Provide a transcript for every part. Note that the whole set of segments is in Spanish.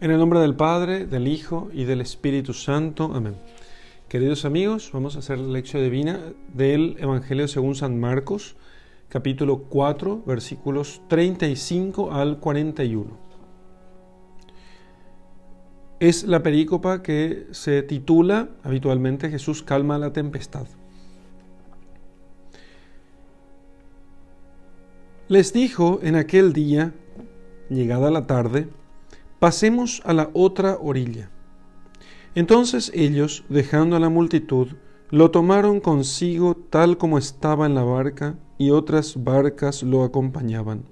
En el nombre del Padre, del Hijo y del Espíritu Santo. Amén. Queridos amigos, vamos a hacer la lección divina del Evangelio según San Marcos, capítulo 4, versículos 35 al 41. Es la perícopa que se titula habitualmente Jesús calma la tempestad. Les dijo en aquel día, llegada la tarde, pasemos a la otra orilla. Entonces ellos, dejando a la multitud, lo tomaron consigo tal como estaba en la barca, y otras barcas lo acompañaban.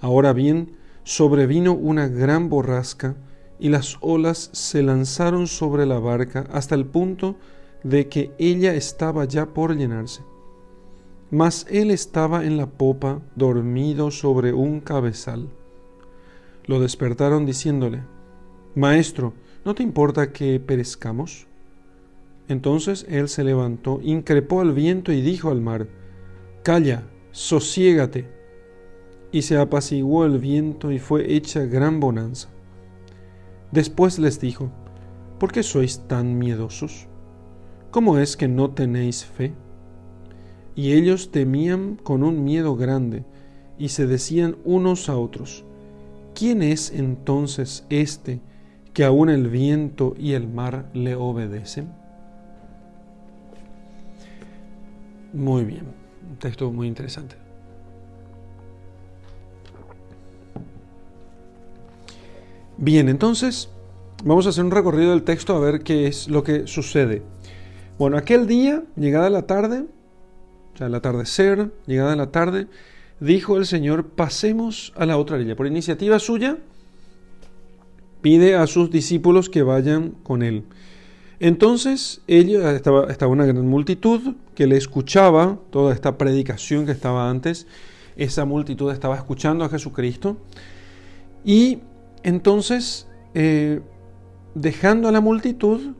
Ahora bien, sobrevino una gran borrasca, y las olas se lanzaron sobre la barca hasta el punto de que ella estaba ya por llenarse. Mas él estaba en la popa, dormido sobre un cabezal lo despertaron diciéndole, Maestro, ¿no te importa que perezcamos? Entonces él se levantó, increpó al viento y dijo al mar, Calla, sosiégate. Y se apaciguó el viento y fue hecha gran bonanza. Después les dijo, ¿por qué sois tan miedosos? ¿Cómo es que no tenéis fe? Y ellos temían con un miedo grande y se decían unos a otros, ¿quién es entonces este que aún el viento y el mar le obedecen? Muy bien, un texto muy interesante. Bien, entonces vamos a hacer un recorrido del texto a ver qué es lo que sucede. Bueno, aquel día, llegada la tarde, o sea, el atardecer, llegada la tarde, dijo el Señor, pasemos a la otra orilla. Por iniciativa suya, pide a sus discípulos que vayan con él. Entonces, ellos, estaba, estaba una gran multitud que le escuchaba toda esta predicación que estaba antes. Esa multitud estaba escuchando a Jesucristo. Y entonces, eh, dejando a la multitud,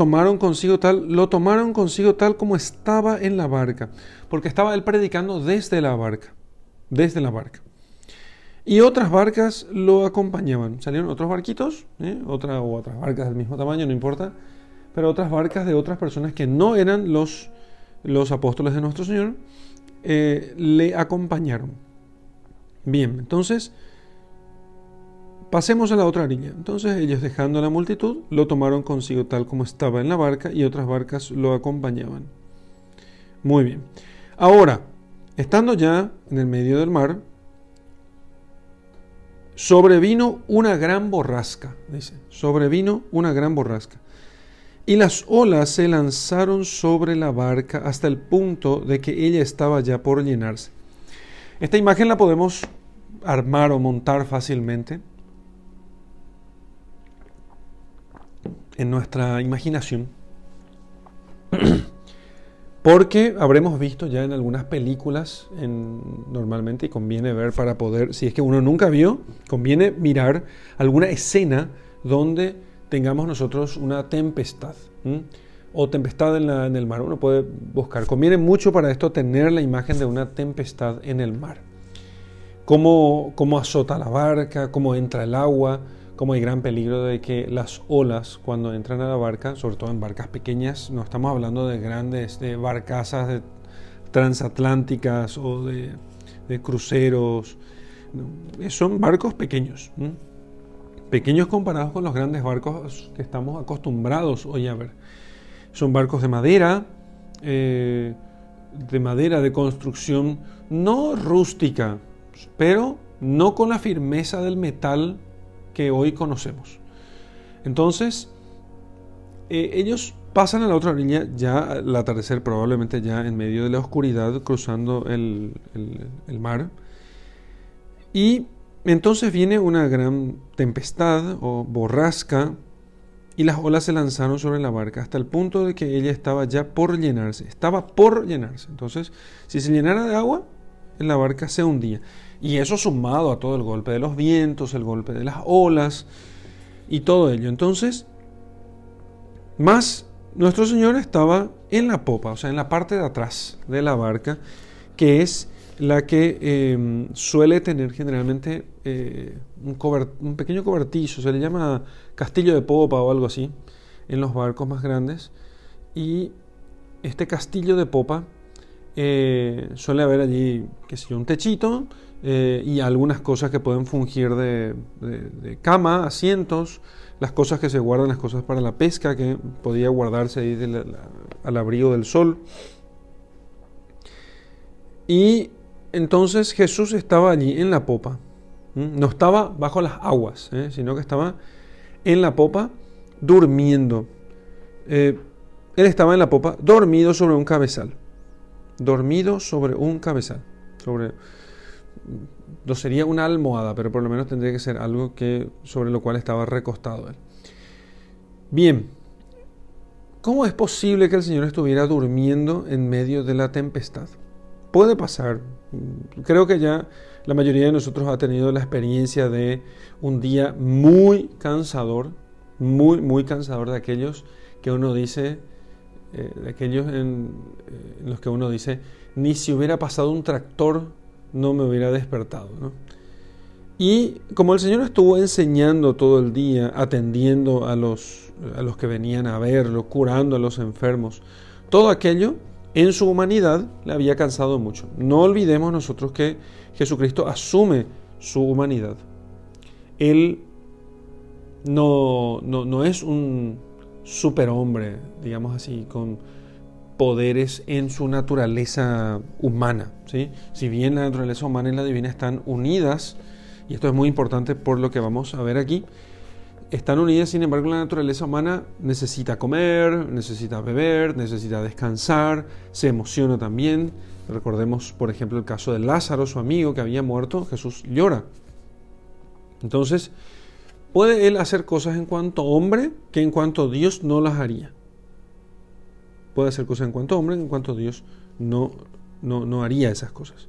tomaron consigo tal, lo tomaron consigo tal como estaba en la barca, porque estaba él predicando desde la barca, desde la barca. Y otras barcas lo acompañaban. Salieron otros barquitos, ¿eh? Otra, o otras barcas del mismo tamaño, no importa, pero otras barcas de otras personas que no eran los, los apóstoles de nuestro Señor, eh, le acompañaron. Bien, entonces Pasemos a la otra orilla. Entonces ellos dejando a la multitud, lo tomaron consigo tal como estaba en la barca y otras barcas lo acompañaban. Muy bien. Ahora, estando ya en el medio del mar, sobrevino una gran borrasca, dice, sobrevino una gran borrasca. Y las olas se lanzaron sobre la barca hasta el punto de que ella estaba ya por llenarse. Esta imagen la podemos armar o montar fácilmente en nuestra imaginación. Porque habremos visto ya en algunas películas, en, normalmente, y conviene ver para poder, si es que uno nunca vio, conviene mirar alguna escena donde tengamos nosotros una tempestad o tempestad en, en, el mar. Uno puede buscar. Conviene mucho para esto tener la imagen de una tempestad en el mar. Cómo, cómo azota la barca, cómo entra el agua, como hay gran peligro de que las olas cuando entran a la barca, sobre todo en barcas pequeñas, no estamos hablando de grandes de barcazas transatlánticas o de, cruceros, son barcos pequeños, pequeños comparados con los grandes barcos que estamos acostumbrados hoy a ver. Son barcos de madera, eh, de madera de construcción no rústica, pero no con la firmeza del metal hoy conocemos. Entonces, eh, ellos pasan a la otra orilla ya al atardecer, probablemente ya en medio de la oscuridad, cruzando el, mar. Y entonces viene una gran tempestad o borrasca y las olas se lanzaron sobre la barca hasta el punto de que ella estaba ya por llenarse. Estaba por llenarse. Entonces, si se llenara de agua, la barca se hundía. Y eso sumado a todo el golpe de los vientos, el golpe de las olas y todo ello. Entonces, más nuestro Señor estaba en la popa, o sea, en la parte de atrás de la barca, que es la que em, suele tener generalmente eh, un, un, pequeño cobertizo, se le llama castillo de popa o algo así, en los barcos más grandes. Y este castillo de popa eh, suele haber allí, un techito eh, y algunas cosas que pueden fungir de, cama, asientos, las cosas que se guardan, las cosas para la pesca, que podía guardarse ahí al abrigo del sol. Y entonces Jesús estaba allí en la popa. No estaba bajo las aguas, ¿eh? sino que estaba en la popa durmiendo. Él estaba en la popa dormido sobre un cabezal. Dormido sobre un cabezal. Sobre, no sería una almohada, pero por lo menos tendría que ser algo que, sobre lo cual estaba recostado él. Bien, ¿cómo es posible que el Señor estuviera durmiendo en medio de la tempestad? Puede pasar. Creo que ya la mayoría de nosotros ha tenido la experiencia de un día muy cansador, muy, muy cansador de aquellos que uno dice, eh, de aquellos en, eh, en, los que uno dice, ni si hubiera pasado un tractor no me hubiera despertado. ¿no? Y como el Señor estuvo enseñando todo el día, atendiendo a los, a los que venían a verlo, curando a los enfermos, todo aquello en su humanidad le había cansado mucho. No olvidemos nosotros que Jesucristo asume su humanidad. Él no, no, es un superhombre, digamos así, con poderes en su naturaleza humana. ¿sí? Si bien la naturaleza humana y la divina están unidas, y esto es muy importante por lo que vamos a ver aquí, están unidas, sin embargo, la naturaleza humana necesita comer, necesita beber, necesita descansar, se emociona también. Recordemos, por ejemplo, el caso de Lázaro, su amigo que había muerto, Jesús llora. Entonces, puede él hacer cosas en cuanto hombre que en cuanto Dios no las haría. Puede hacer cosas en cuanto hombre en cuanto Dios no, no, no haría esas cosas.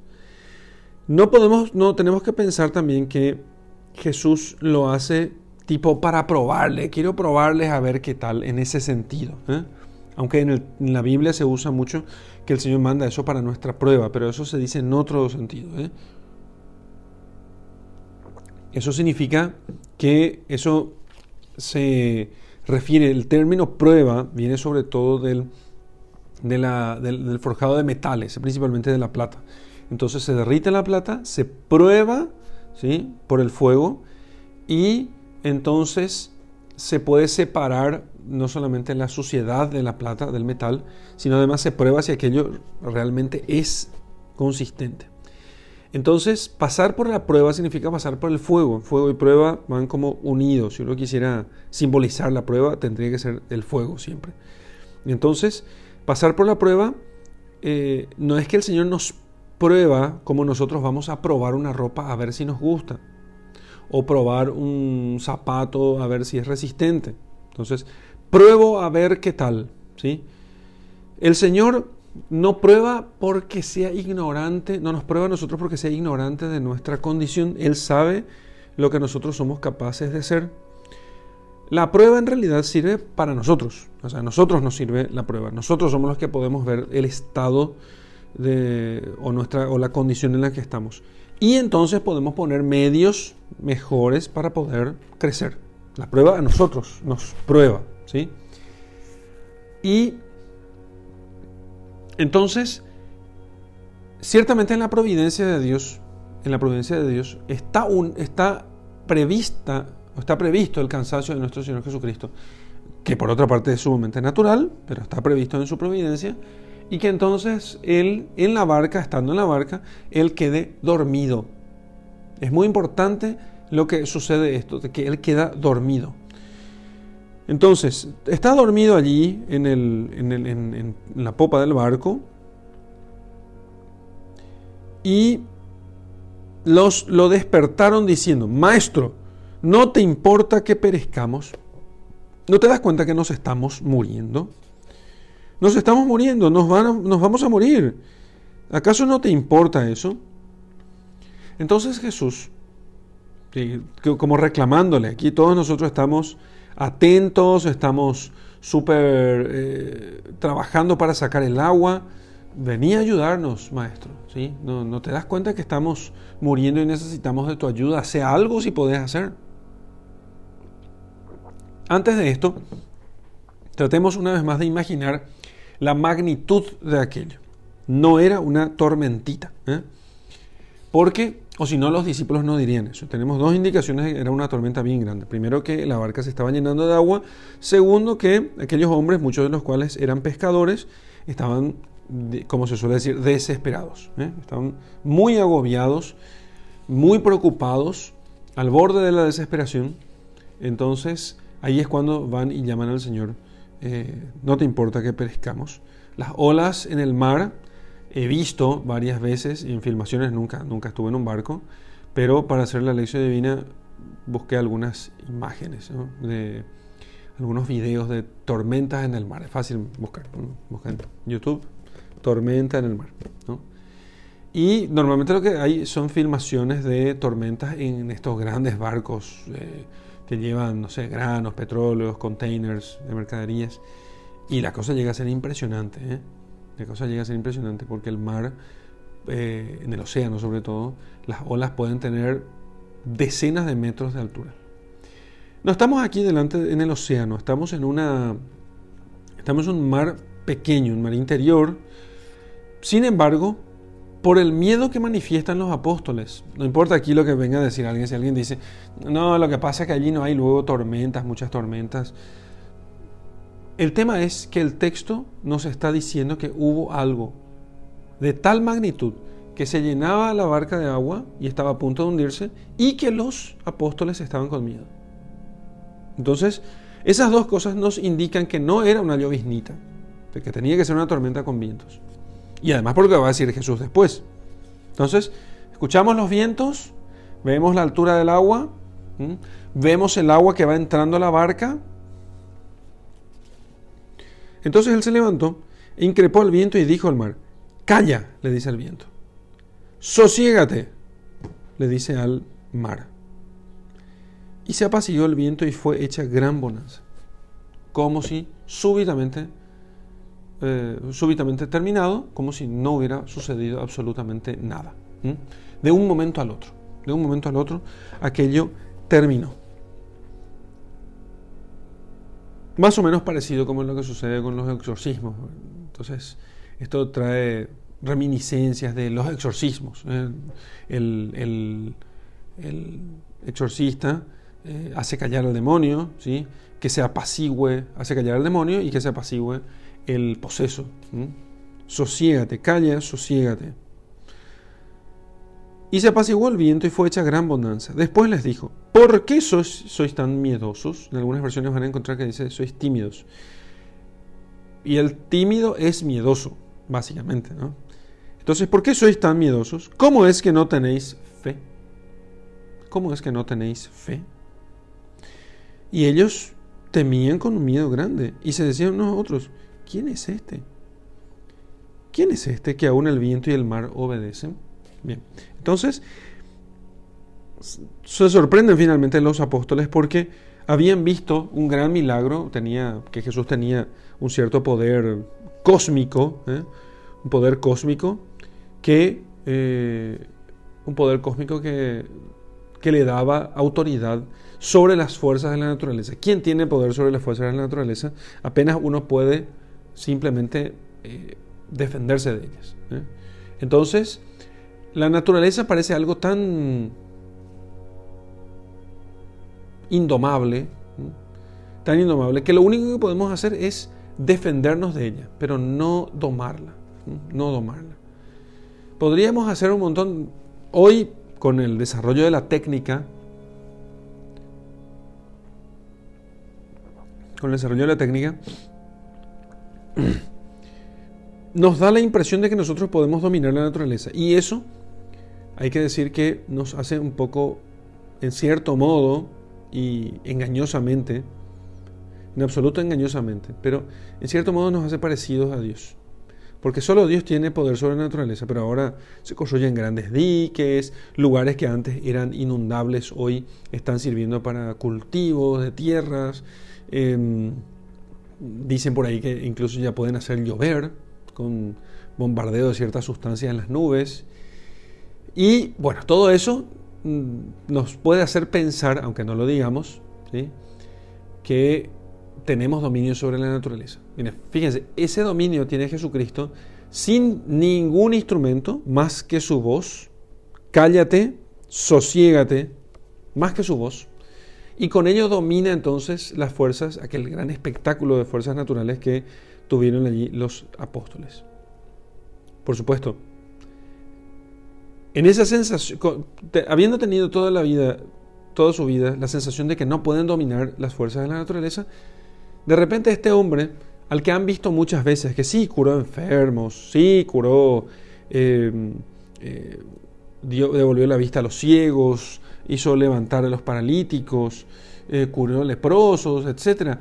No podemos, no tenemos que pensar también que Jesús lo hace tipo para probarle, quiero probarles a ver qué tal en ese sentido. ¿eh? Aunque en, la Biblia se usa mucho que el Señor manda eso para nuestra prueba, pero eso se dice en otro sentido. ¿eh? Eso significa que eso se refiere, el término prueba viene sobre todo del, del, forjado de metales, principalmente de la plata. Entonces se derrite la plata, se prueba ¿sí? por el fuego y entonces se puede separar no solamente la suciedad de la plata, del metal, sino además se prueba si aquello realmente es consistente. Entonces, pasar por la prueba significa pasar por el fuego. Fuego y prueba van como unidos. Si uno quisiera simbolizar la prueba, tendría que ser el fuego siempre. Entonces, pasar por la prueba eh, no es que el Señor nos prueba como nosotros vamos a probar una ropa a ver si nos gusta o probar un zapato a ver si es resistente. Entonces, pruebo a ver qué tal, ¿sí? El Señor no prueba porque sea ignorante, no nos prueba a nosotros porque sea ignorante de nuestra condición. Él sabe lo que nosotros somos capaces de ser. La prueba en realidad sirve para nosotros, o sea, a nosotros nos sirve la prueba. Nosotros somos los que podemos ver el estado de, o, nuestra, o la condición en la que estamos. Y entonces podemos poner medios mejores para poder crecer. La prueba a nosotros nos prueba, ¿sí? Y entonces, ciertamente en la providencia de Dios, en la providencia de Dios está, está prevista, está previsto el cansancio de nuestro Señor Jesucristo, que por otra parte es sumamente natural, pero está previsto en su providencia y que entonces él en la barca, estando en la barca, él quede dormido. Es muy importante lo que sucede esto, de que él queda dormido. Entonces, está dormido allí en, el, en, la popa del barco y los, lo despertaron diciendo, Maestro, ¿no te importa que perezcamos? ¿No te das cuenta que nos estamos muriendo? Nos estamos muriendo, nos, van nos vamos a morir. ¿Acaso no te importa eso? Entonces Jesús, como reclamándole, aquí todos nosotros estamos atentos, estamos súper eh, trabajando para sacar el agua, vení a ayudarnos, maestro. ¿sí? No, te das cuenta que estamos muriendo y necesitamos de tu ayuda. Sea algo si podés hacer. Antes de esto, tratemos una vez más de imaginar la magnitud de aquello. No era una tormentita. ¿eh? Porque, o si no, los discípulos no dirían eso. Tenemos dos indicaciones era una tormenta bien grande. Primero, que la barca se estaba llenando de agua. Segundo, que aquellos hombres, muchos de los cuales eran pescadores, estaban, como se suele decir, desesperados. ¿eh? Estaban muy agobiados, muy preocupados, al borde de la desesperación. Entonces, ahí es cuando van y llaman al Señor. Eh, no te importa que perezcamos. Las olas en el mar he visto varias veces en filmaciones, nunca, nunca estuve en un barco, pero para hacer la lección divina busqué algunas imágenes de algunos videos de tormentas en el mar. Es fácil buscar, busca en YouTube, tormenta en el mar. Y normalmente lo que hay son filmaciones de tormentas en estos grandes barcos eh, que llevan, no sé, granos, petróleos, containers de mercaderías. Y la cosa llega a ser impresionante. ¿eh? La cosa llega a ser impresionante porque el mar, eh, en el océano sobre todo, las olas pueden tener decenas de metros de altura. No estamos aquí delante en el océano, estamos en una estamos en un mar pequeño, un mar interior. Sin embargo, por el miedo que manifiestan los apóstoles, no importa aquí lo que venga a decir alguien, si alguien dice, no, lo que pasa es que allí no hay luego tormentas, muchas tormentas, el tema es que el texto nos está diciendo que hubo algo de tal magnitud que se llenaba la barca de agua y estaba a punto de hundirse y que los apóstoles estaban con miedo. Entonces, esas dos cosas nos indican que no era una lloviznita, que tenía que ser una tormenta con vientos. Y además por lo que va a decir Jesús después. Entonces, escuchamos los vientos, vemos la altura del agua, vemos el agua que va entrando a la barca entonces él se levantó, increpó al viento y dijo al mar, Calla, le dice al viento. Sosiégate, le dice al mar. Y se apaciguó el viento y fue hecha gran bonanza, como si súbitamente, eh, súbitamente terminado, como si no hubiera sucedido absolutamente nada. De un momento al otro, de un momento al otro, aquello terminó. Más o menos parecido como es lo que sucede con los exorcismos. Entonces, esto trae reminiscencias de los exorcismos. ¿eh? El, exorcista eh, hace callar al demonio, ¿sí? que se apacigüe, hace callar al demonio y que se apacigüe el poseso. Sosiégate, calla, sosiégate. Y se apaciguó el viento y fue hecha gran bonanza. Después les dijo, ¿por qué sois, tan miedosos? En algunas versiones van a encontrar que dice, sois tímidos. Y el tímido es miedoso, básicamente. ¿no? Entonces, ¿por qué sois tan miedosos? ¿Cómo es que no tenéis fe? ¿Cómo es que no tenéis fe? Y ellos temían con un miedo grande y se decían nosotros, ¿quién es este? ¿Quién es este que aún el viento y el mar obedecen? Bien, entonces se sorprenden finalmente los apóstoles porque habían visto un gran milagro, tenía, que Jesús tenía un cierto poder cósmico, ¿eh? un poder cósmico que eh, un poder cósmico que, que, le daba autoridad sobre las fuerzas de la naturaleza. ¿Quién tiene poder sobre las fuerzas de la naturaleza? Apenas uno puede simplemente eh, defenderse de ellas. Entonces, la naturaleza parece algo tan indomable, tan indomable, que lo único que podemos hacer es defendernos de ella, pero no domarla, no domarla. Podríamos hacer un montón, hoy con el desarrollo de la técnica, con el desarrollo de la técnica, nos da la impresión de que nosotros podemos dominar la naturaleza. Y eso hay que decir que nos hace un poco, en cierto modo y engañosamente, en absoluto engañosamente, pero en cierto modo nos hace parecidos a Dios. Porque solo Dios tiene poder sobre la naturaleza, pero ahora se construyen grandes diques, lugares que antes eran inundables hoy están sirviendo para cultivos de tierras. Em, dicen por ahí que incluso ya pueden hacer llover con bombardeo de ciertas sustancias en las nubes. Y bueno, todo eso mm, nos puede hacer pensar, aunque no lo digamos, que tenemos dominio sobre la naturaleza. Miren, fíjense, ese dominio tiene Jesucristo sin ningún instrumento más que su voz. Cállate, sosiégate, más que su voz. Y con ello domina entonces las fuerzas, aquel gran espectáculo de fuerzas naturales que tuvieron allí los apóstoles. Por supuesto, en esa sensación, habiendo tenido toda la vida, toda su vida, la sensación de que no pueden dominar las fuerzas de la naturaleza, de repente este hombre, al que han visto muchas veces, que sí curó enfermos, sí curó, em, eh, devolvió la vista a los ciegos, hizo levantar a los paralíticos, eh, curó leprosos, etc.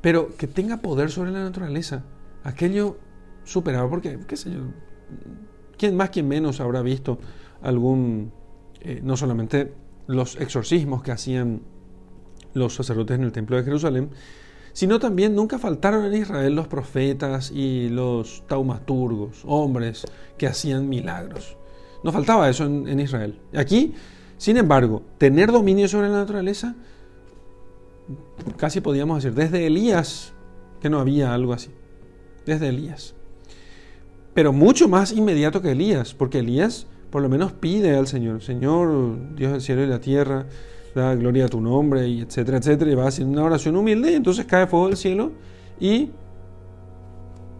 Pero que tenga poder sobre la naturaleza, aquello superaba, porque, qué sé yo, ¿quién más, quién menos habrá visto algún, eh, no solamente los exorcismos que hacían los sacerdotes en el templo de Jerusalén, sino también nunca faltaron en Israel los profetas y los taumaturgos, hombres que hacían milagros. No faltaba eso en, en Israel. Aquí, sin embargo, tener dominio sobre la naturaleza, casi podíamos decir, desde Elías, que no había algo así. Desde Elías. Pero mucho más inmediato que Elías, porque Elías por lo menos pide al Señor, Señor, Dios del cielo y la tierra, da gloria a tu nombre, y etcétera, etcétera, y va haciendo una oración humilde, y entonces cae fuego del cielo y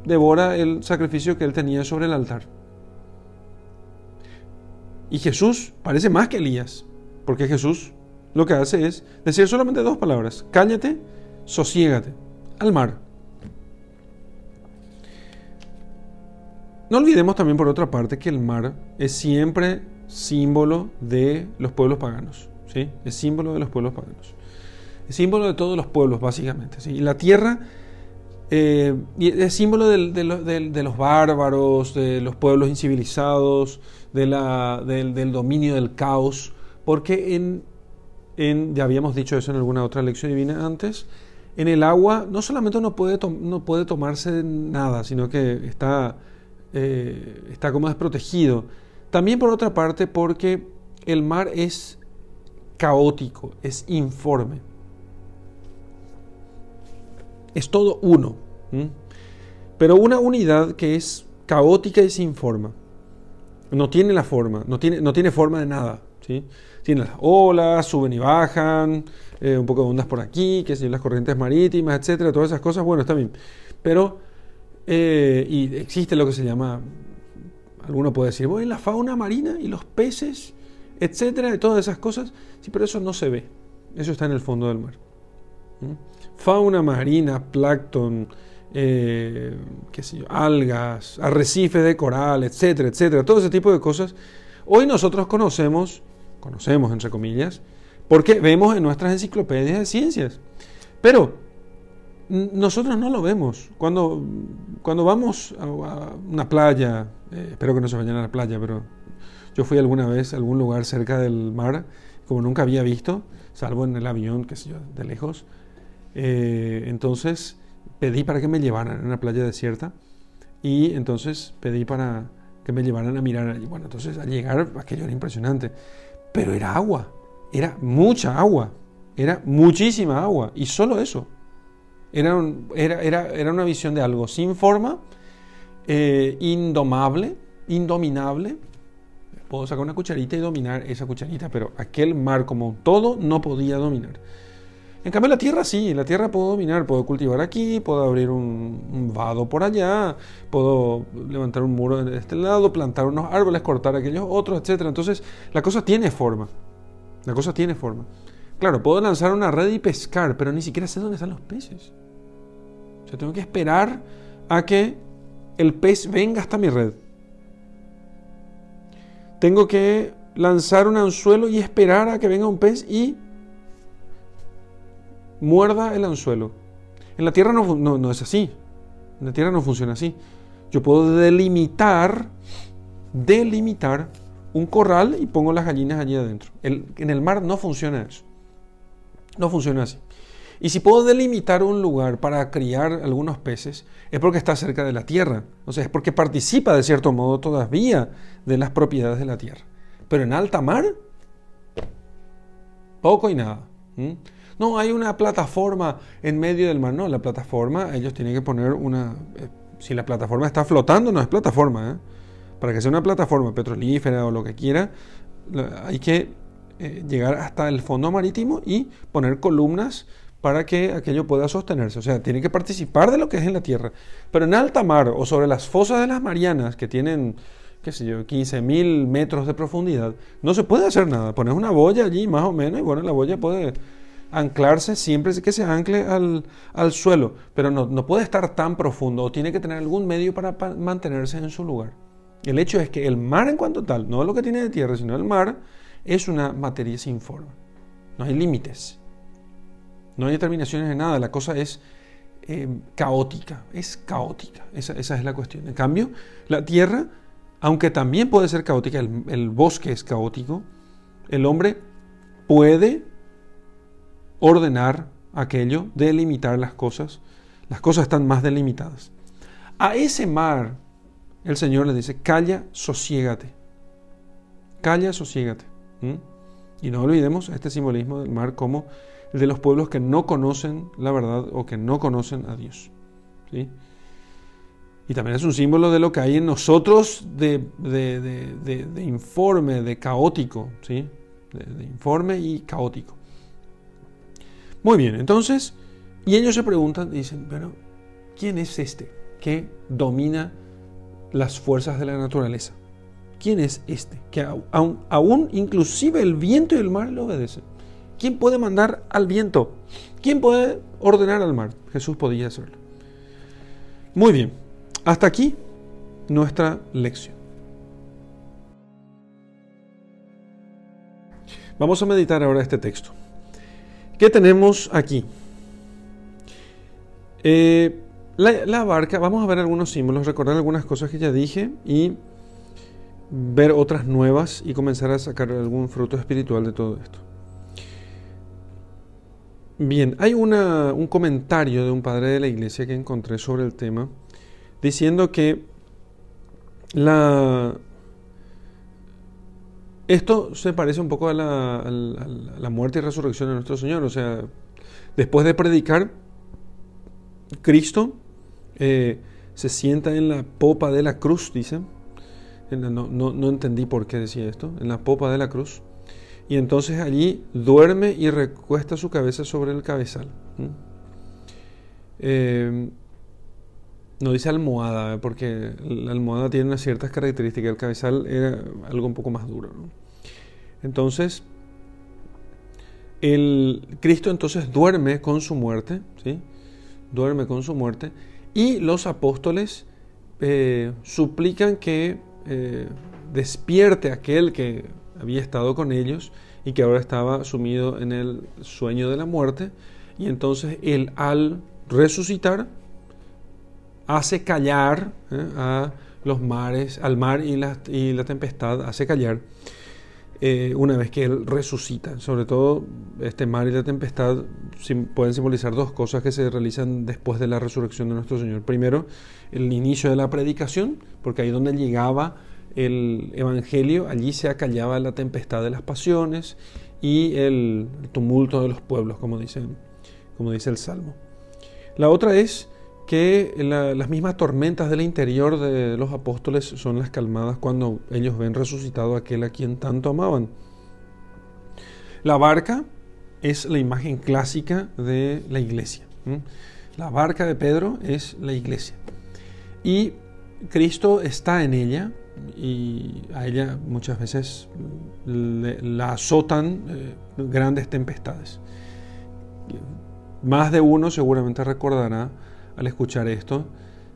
devora el sacrificio que él tenía sobre el altar. Y Jesús parece más que Elías, porque Jesús lo que hace es decir solamente dos palabras, cállate, sosiégate, al mar. No olvidemos también por otra parte que el mar es siempre símbolo de los pueblos paganos. ¿sí? Es símbolo de los pueblos paganos. Es símbolo de todos los pueblos, básicamente. ¿sí? Y la tierra eh, es símbolo de los bárbaros, de los pueblos incivilizados, del, dominio del caos, porque en, ya habíamos dicho eso en alguna otra lección divina antes, en el agua no solamente no puede, no puede tomarse nada, sino que está, eh, está como desprotegido. También por otra parte porque el mar es caótico, es informe. Es todo uno. Pero una unidad que es caótica y sin forma. No tiene la forma, no tiene, no tiene forma de nada. ¿sí? Tiene las olas, suben y bajan, eh, un poco de ondas por aquí, que son las corrientes marítimas, etcétera, todas esas cosas, bueno, está bien. Pero, eh, y existe lo que se llama, alguno puede decir, bueno, la fauna marina y los peces etcétera, de todas esas cosas. Sí, pero eso no se ve. Eso está en el fondo del mar. Fauna marina, plancton, eh, qué sé yo, algas, arrecifes de coral, etcétera, etcétera. Todo ese tipo de cosas. Hoy nosotros conocemos, conocemos entre comillas, porque vemos en nuestras enciclopedias de ciencias. Pero nosotros no lo vemos. Cuando, cuando vamos a, una playa, eh, espero que no se vayan a la playa, pero yo fui alguna vez a algún lugar cerca del mar, como nunca había visto, salvo en el avión, qué sé yo, de lejos. Eh, entonces pedí para que me llevaran a una playa desierta y entonces pedí para que me llevaran a mirar allí. Bueno, entonces al llegar aquello era impresionante, pero era agua, era mucha agua, era muchísima agua y solo eso. Era, era, era, era una visión de algo sin forma, eh, indomable, indominable, puedo sacar una cucharita y dominar esa cucharita, pero aquel mar como todo no podía dominar. En cambio la tierra sí, la tierra puedo dominar, puedo cultivar aquí, puedo abrir un, vado por allá, puedo levantar un muro de este lado, plantar unos árboles, cortar aquellos otros, etc. Entonces la cosa tiene forma, la cosa tiene forma. Claro, puedo lanzar una red y pescar, pero ni siquiera sé dónde están los peces. Tengo que esperar a que el pez venga hasta mi red. Tengo que lanzar un anzuelo y esperar a que venga un pez y muerda el anzuelo. En la tierra no, no, es así. En la tierra no funciona así. Yo puedo delimitar, delimitar un corral y pongo las gallinas allí adentro. en el mar no funciona eso. No funciona así. Y si puedo delimitar un lugar para criar algunos peces, es porque está cerca de la tierra. O sea, es porque participa de cierto modo todavía de las propiedades de la tierra. Pero en alta mar, poco y nada. No, hay una plataforma en medio del mar. No, la plataforma, ellos tienen que poner una... Eh, si la plataforma está flotando, no es plataforma. ¿eh? Para que sea una plataforma petrolífera o lo que quiera, hay que eh, llegar hasta el fondo marítimo y poner columnas para que aquello pueda sostenerse. O sea, tiene que participar de lo que es en la tierra. Pero en alta mar o sobre las fosas de las Marianas, que tienen, qué sé yo, 15.000 metros de profundidad, no se puede hacer nada. Pones una boya allí más o menos y bueno, la boya puede anclarse siempre que se ancle al, suelo, pero no, no, puede estar tan profundo o tiene que tener algún medio para mantenerse en su lugar. El hecho es que el mar en cuanto tal, no lo que tiene de tierra, sino el mar, es una materia sin forma. No hay límites. No hay determinaciones de nada. La cosa es eh, caótica. Es caótica. Esa, es la cuestión. En cambio, la tierra, aunque también puede ser caótica, el, bosque es caótico, el hombre puede ordenar aquello, delimitar las cosas. Las cosas están más delimitadas. A ese mar el Señor le dice, calla, sosiégate. Calla, sosiégate. Y no olvidemos este simbolismo del mar como de los pueblos que no conocen la verdad o que no conocen a Dios. ¿sí? Y también es un símbolo de lo que hay en nosotros de, informe, de caótico, ¿sí? de informe y caótico. Muy bien, entonces, y ellos se preguntan, dicen, pero ¿quién es este que domina las fuerzas de la naturaleza. ¿Quién es este? Que aún, inclusive el viento y el mar le obedecen. ¿Quién puede mandar al viento? ¿Quién puede ordenar al mar? Jesús podía hacerlo. Muy bien, hasta aquí nuestra lección. Vamos a meditar ahora este texto. ¿Qué tenemos aquí? Eh, la, barca, vamos a ver algunos símbolos, recordar algunas cosas que ya dije y ver otras nuevas y comenzar a sacar algún fruto espiritual de todo esto. Bien, hay un comentario de un padre de la iglesia que encontré sobre el tema diciendo que la, esto se parece un poco a la, muerte y resurrección de nuestro Señor. O sea, después de predicar, Cristo eh, se sienta en la popa de la cruz, dice. no, entendí por qué decía esto, en la popa de la cruz. Y entonces allí duerme y recuesta su cabeza sobre el cabezal. Eh, no dice almohada, porque la almohada tiene unas ciertas características. El cabezal era algo un poco más duro. Entonces, el Cristo entonces duerme con su muerte, ¿sí? Duerme con su muerte y los apóstoles eh, suplican que eh, despierte aquel que había estado con ellos y que ahora estaba sumido en el sueño de la muerte. Y entonces él al resucitar hace callar eh, a los mares, al mar y la, y la tempestad, hace callar eh, una vez que Él resucita. Sobre todo, este mar y la tempestad pueden simbolizar dos cosas que se realizan después de la resurrección de nuestro Señor. Primero, el inicio de la predicación, porque ahí donde llegaba el Evangelio, allí se acallaba la tempestad de las pasiones y el tumulto de los pueblos, como dice, como dice el Salmo. La otra es que las mismas tormentas del interior de los apóstoles son las calmadas cuando ellos ven resucitado aquel a quien tanto amaban. La barca es la imagen clásica de la iglesia. La barca de Pedro es la iglesia. Y Cristo está en ella y a ella muchas veces la azotan eh, grandes tempestades. Más de uno seguramente recordará al escuchar esto,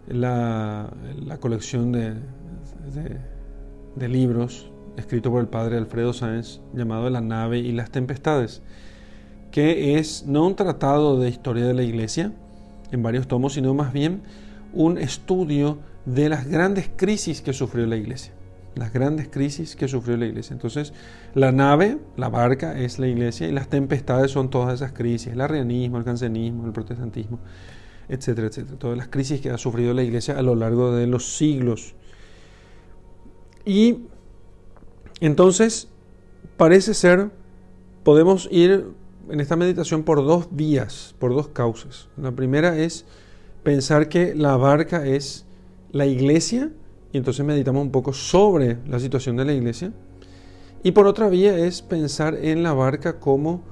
la, colección de, de, libros escrito por el padre Alfredo Sáenz llamado La nave y las tempestades, que es no un tratado de historia de la iglesia en varios tomos, sino más bien un estudio de las grandes crisis que sufrió la iglesia. las grandes crisis que sufrió la iglesia. Entonces, la nave, la barca, es la iglesia y las tempestades son todas esas crisis, el arrianismo, el cancenismo, el protestantismo, etcétera, etcétera. Todas las crisis que ha sufrido la iglesia a lo largo de los siglos. Y entonces, parece ser, podemos ir en esta meditación por dos vías, por dos causas. La primera es pensar que la barca es la iglesia, y entonces meditamos un poco sobre la situación de la iglesia. Y por otra vía es pensar en la barca como,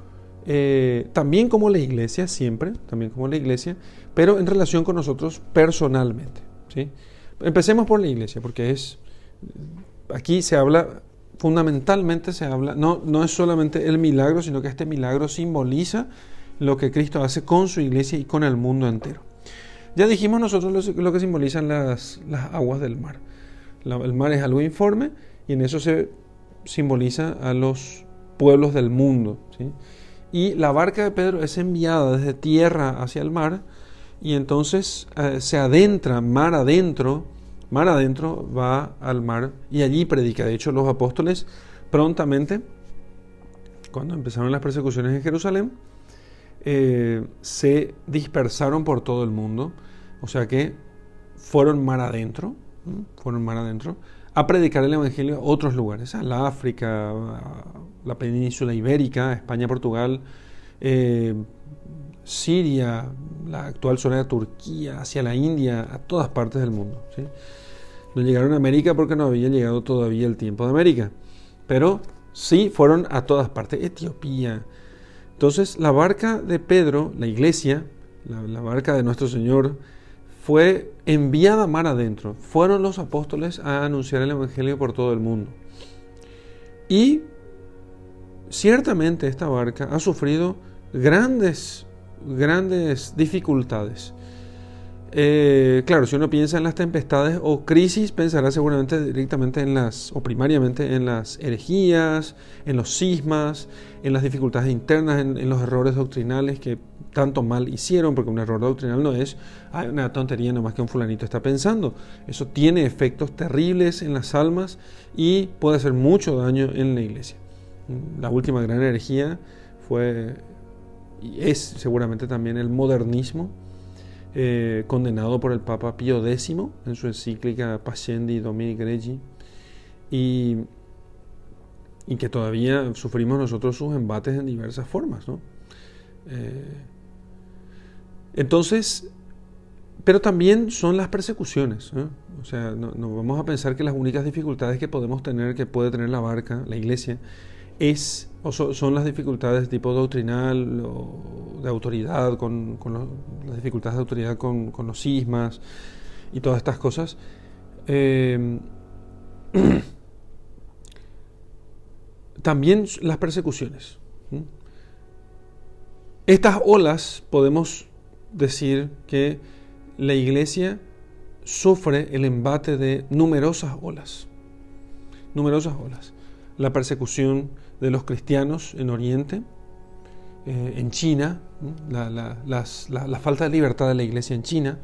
eh, también como la iglesia, siempre, también como la iglesia, pero en relación con nosotros personalmente. ¿sí? Empecemos por la iglesia, porque es, aquí se habla, fundamentalmente se habla, no, no es solamente el milagro, sino que este milagro simboliza lo que Cristo hace con su iglesia y con el mundo entero. Ya dijimos nosotros lo, que simbolizan las, aguas del mar. el mar es algo informe y en eso se simboliza a los pueblos del mundo. Y la barca de Pedro es enviada desde tierra hacia el mar y entonces eh, se adentra mar adentro, mar adentro va al mar y allí predica. De hecho, los apóstoles prontamente, cuando empezaron las persecuciones en Jerusalén, eh, se dispersaron por todo el mundo, o sea que fueron mar adentro, fueron mar adentro, a predicar el Evangelio a otros lugares, a la África, la península ibérica, España, Portugal, eh, Siria, la actual zona de Turquía, hacia la India, a todas partes del mundo. No llegaron a América porque no había llegado todavía el tiempo de América, pero sí fueron a todas partes, Etiopía, entonces la barca de Pedro, la iglesia, la, barca de nuestro Señor, fue enviada mar adentro. Fueron los apóstoles a anunciar el Evangelio por todo el mundo. Y ciertamente esta barca ha sufrido grandes, grandes dificultades. Eh, claro, si uno piensa en las tempestades o crisis, pensará seguramente directamente en las, o primariamente en las herejías, en los cismas, en las dificultades internas, en, los errores doctrinales que tanto mal hicieron, porque un error doctrinal no es una tontería nomás que un fulanito está pensando. Eso tiene efectos terribles en las almas y puede hacer mucho daño en la iglesia. La última gran herejía fue y es seguramente también el modernismo eh, condenado por el Papa Pío X en su encíclica Pascendi Domini Gregi, y, que todavía sufrimos nosotros sus embates en diversas formas. Eh, entonces, pero también son las persecuciones. O sea, no, no, vamos a pensar que las únicas dificultades que podemos tener, que puede tener la barca, la iglesia, es, o son las dificultades de tipo doctrinal de autoridad, con, las dificultades de autoridad con, los sismas y todas estas cosas. Eh, también las persecuciones. Estas olas podemos decir que la iglesia sufre el embate de numerosas olas. Numerosas olas. La persecución de los cristianos en Oriente, eh, en China, la, falta de libertad de la iglesia en China.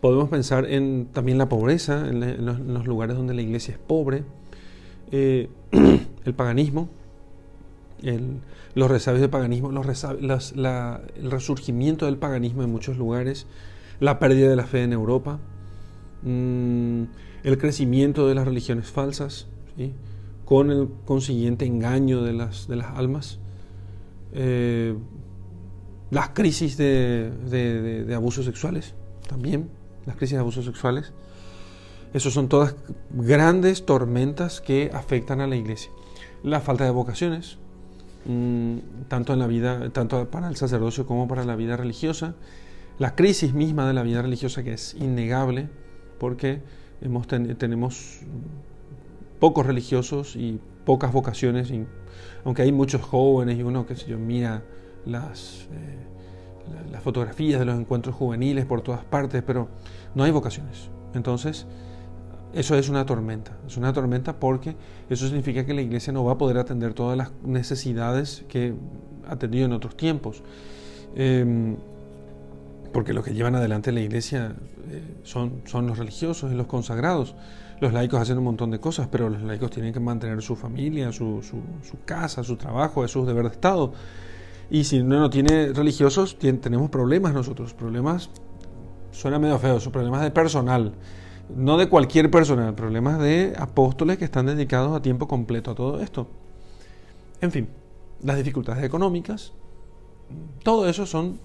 Podemos pensar en también la pobreza, en, los, lugares donde la iglesia es pobre, eh, el paganismo, los resabios del paganismo, el resurgimiento del paganismo en muchos lugares, la pérdida de la fe en Europa, mm, el crecimiento de las religiones falsas. ¿sí? Con el consiguiente engaño de las, de las almas, eh, las crisis de, abusos sexuales, también las crisis de abusos sexuales. Esas son todas grandes tormentas que afectan a la iglesia. La falta de vocaciones, mm, tanto en la vida, tanto para el sacerdocio como para la vida religiosa. La crisis misma de la vida religiosa que es innegable porque hemos tenemos pocos religiosos y pocas vocaciones, aunque hay muchos jóvenes y uno que yo mira las, eh, las fotografías de los encuentros juveniles por todas partes, pero no hay vocaciones. Entonces, eso es una tormenta, es una tormenta porque eso significa que la iglesia no va a poder atender todas las necesidades que ha tenido en otros tiempos. Em, porque lo que llevan adelante la iglesia eh, son, son los religiosos y los consagrados los laicos hacen un montón de cosas, pero los laicos tienen que mantener su familia, su, casa, su trabajo, es deber de Estado. Y si uno no tiene religiosos, tenemos problemas nosotros, problemas, suena medio feo, son problemas de personal, no de cualquier personal, problemas de apóstoles que están dedicados a tiempo completo a todo esto. En fin, las dificultades económicas, todo eso son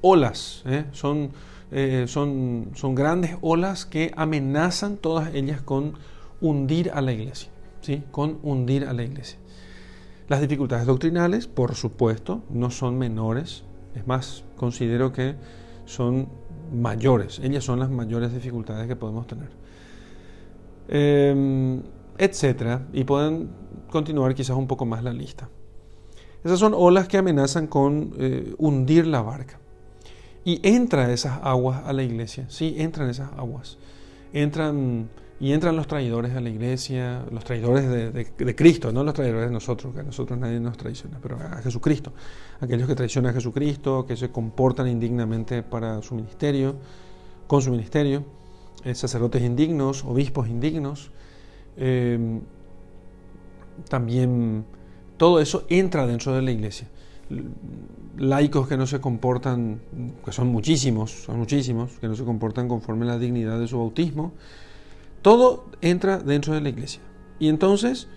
olas, ¿eh? son eh, son, son grandes olas que amenazan todas ellas con hundir a la iglesia, ¿sí? con hundir a la iglesia. Las dificultades doctrinales, por supuesto, no son menores, es más, considero que son mayores, ellas son las mayores dificultades que podemos tener. Em, etcétera, y pueden continuar quizás un poco más la lista. Esas son olas que amenazan con eh, hundir la barca. Y entra esas aguas a la iglesia, sí, entran esas aguas. Entran y entran los traidores a la iglesia, los traidores de, Cristo, no los traidores de nosotros, que a nosotros nadie nos traiciona, pero a Jesucristo. Aquellos que traicionan a Jesucristo, que se comportan indignamente para su ministerio, con su ministerio, eh, sacerdotes indignos, obispos indignos. Eh, también todo eso entra dentro de la iglesia laicos que no se comportan, que son muchísimos, son muchísimos, que no se comportan conforme a la dignidad de su bautismo, todo entra dentro de la iglesia. Y entonces,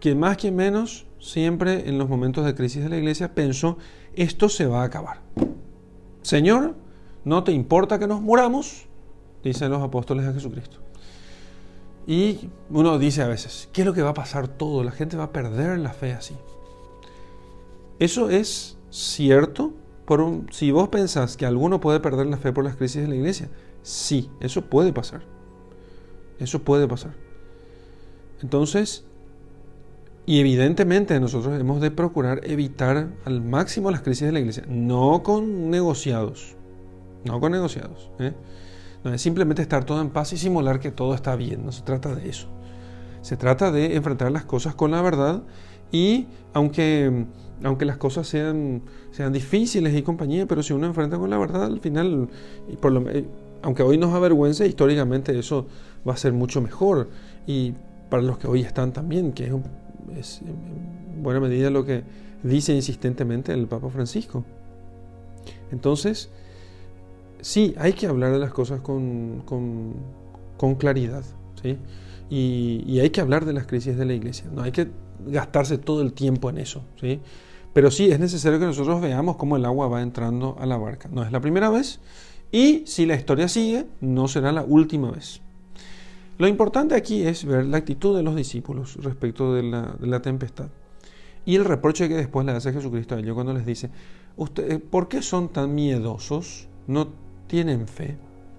quien más, quien menos, siempre en los momentos de crisis de la iglesia pensó, esto se va a acabar. Señor, no te importa que nos muramos, dicen los apóstoles de Jesucristo. Y uno dice a veces, ¿qué es lo que va a pasar todo? La gente va a perder la fe así. Eso es cierto. Por si vos pensás que alguno puede perder la fe por las crisis de la iglesia, sí, eso puede pasar. Eso puede pasar. Entonces, y evidentemente nosotros hemos de procurar evitar al máximo las crisis de la iglesia, no con negociados, no con negociados. ¿eh? No es simplemente estar todo en paz y simular que todo está bien, no se trata de eso. Se trata de enfrentar las cosas con la verdad y aunque aunque las cosas sean, sean difíciles y compañía, pero si uno enfrenta con la verdad, al final, y por lo, eh, aunque hoy nos avergüence, históricamente eso va a ser mucho mejor. Y para los que hoy están también, que es, en buena medida lo que dice insistentemente el Papa Francisco. Entonces, sí, hay que hablar de las cosas con, con, claridad, ¿sí? Y, y, hay que hablar de las crisis de la iglesia, no hay que gastarse todo el tiempo en eso, ¿sí? Pero sí es necesario que nosotros veamos cómo el agua va entrando a la barca. No es la primera vez y si la historia sigue, no será la última vez. Lo importante aquí es ver la actitud de los discípulos respecto de la, tempestad y el reproche que después le hace Jesucristo a ellos cuando les dice, eh, ¿por qué son tan miedosos? ¿No tienen fe?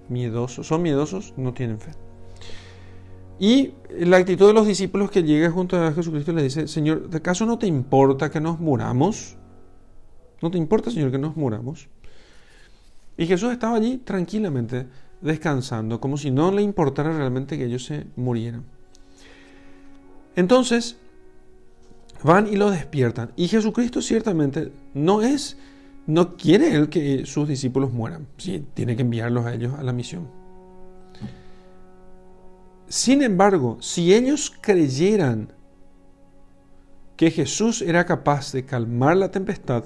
¿Miedosos? ¿Son miedosos? No tienen fe. Y la actitud de los discípulos que llega junto a Jesucristo le dice, Señor, ¿de acaso no te importa que nos muramos? ¿No te importa, Señor, que nos muramos? Y Jesús estaba allí tranquilamente descansando, como si no le importara realmente que ellos se murieran. Entonces, van y lo despiertan. Y Jesucristo ciertamente no es, no quiere él que sus discípulos mueran. Sí, tiene que enviarlos a ellos a la misión. Sin embargo, si ellos creyeran que Jesús era capaz de calmar la tempestad,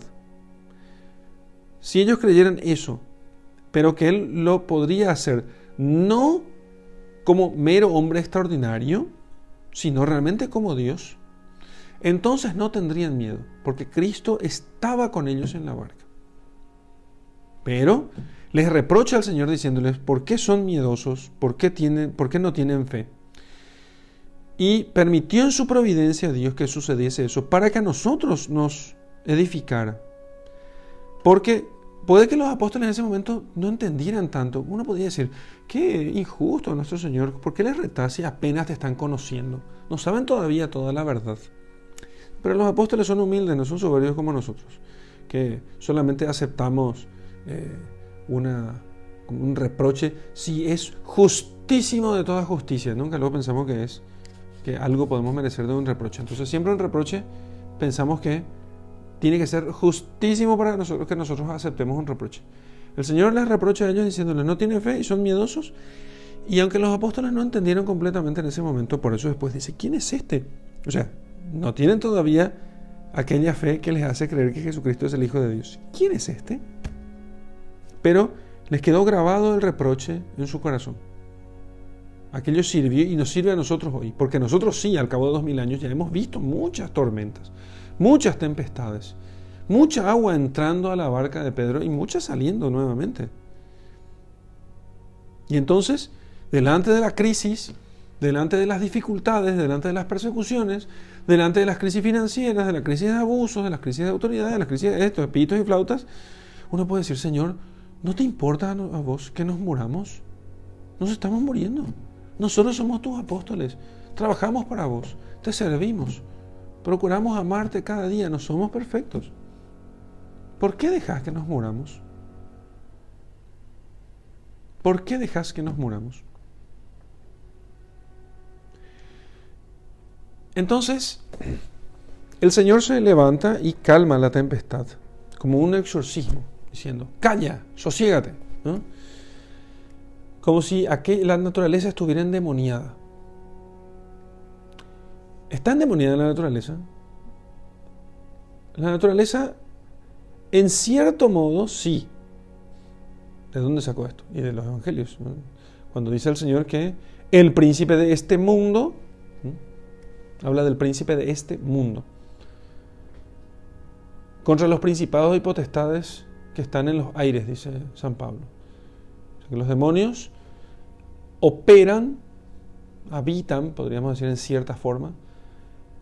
si ellos creyeran eso, pero que Él lo podría hacer no como mero hombre extraordinario, sino realmente como Dios, entonces no tendrían miedo, porque Cristo estaba con ellos en la barca. Pero les reprocha al Señor diciéndoles, ¿por qué son miedosos? ¿Por qué, tienen, ¿Por qué no tienen fe? Y permitió en su providencia a Dios que sucediese eso para que a nosotros nos edificara. Porque puede que los apóstoles en ese momento no entendieran tanto. Uno podría decir, qué injusto nuestro Señor, ¿por qué les retas si apenas te están conociendo? No saben todavía toda la verdad. Pero los apóstoles son humildes, no son soberbios como nosotros, que solamente aceptamos eh, un reproche si es justísimo de toda justicia. Nunca luego pensamos que es que algo podemos merecer de un reproche. Entonces siempre un reproche pensamos que tiene que ser justísimo para nosotros que nosotros aceptemos un reproche. El Señor les reprocha a ellos diciéndoles no tienen fe y son miedosos. Y aunque los apóstoles no entendieron completamente en ese momento, por eso después dice, ¿quién es este? O sea, no tienen todavía aquella fe que les hace creer que Jesucristo es el Hijo de Dios. ¿Quién es este? Pero les quedó grabado el reproche en su corazón. Aquello sirvió y nos sirve a nosotros hoy, porque nosotros sí, al cabo de dos mil años, ya hemos visto muchas tormentas, muchas tempestades, mucha agua entrando a la barca de Pedro y mucha saliendo nuevamente. Y entonces, delante de la crisis, delante de las dificultades, delante de las persecuciones, delante de las crisis financieras, de la crisis de abusos, de las crisis de autoridad, de las crisis de estos pitos y flautas, uno puede decir, Señor, ¿no te importa a vos que nos muramos? Nos estamos muriendo. Nosotros somos tus apóstoles. Trabajamos para vos. Te servimos. Procuramos amarte cada día. No somos perfectos. ¿Por qué dejas que nos muramos? ¿Por qué dejas que nos muramos? Entonces, el Señor se levanta y calma la tempestad, como un exorcismo, diciendo, calla, sosiégate. Como si la naturaleza estuviera endemoniada. ¿Está endemoniada la naturaleza? La naturaleza, en cierto modo, sí. ¿De dónde sacó esto? Y de los evangelios. Cuando dice el Señor que el príncipe de este mundo Habla del príncipe de este mundo. Contra los principados y potestades que están en los aires, dice San Pablo. que los demonios operan, habitan, podríamos decir en cierta forma,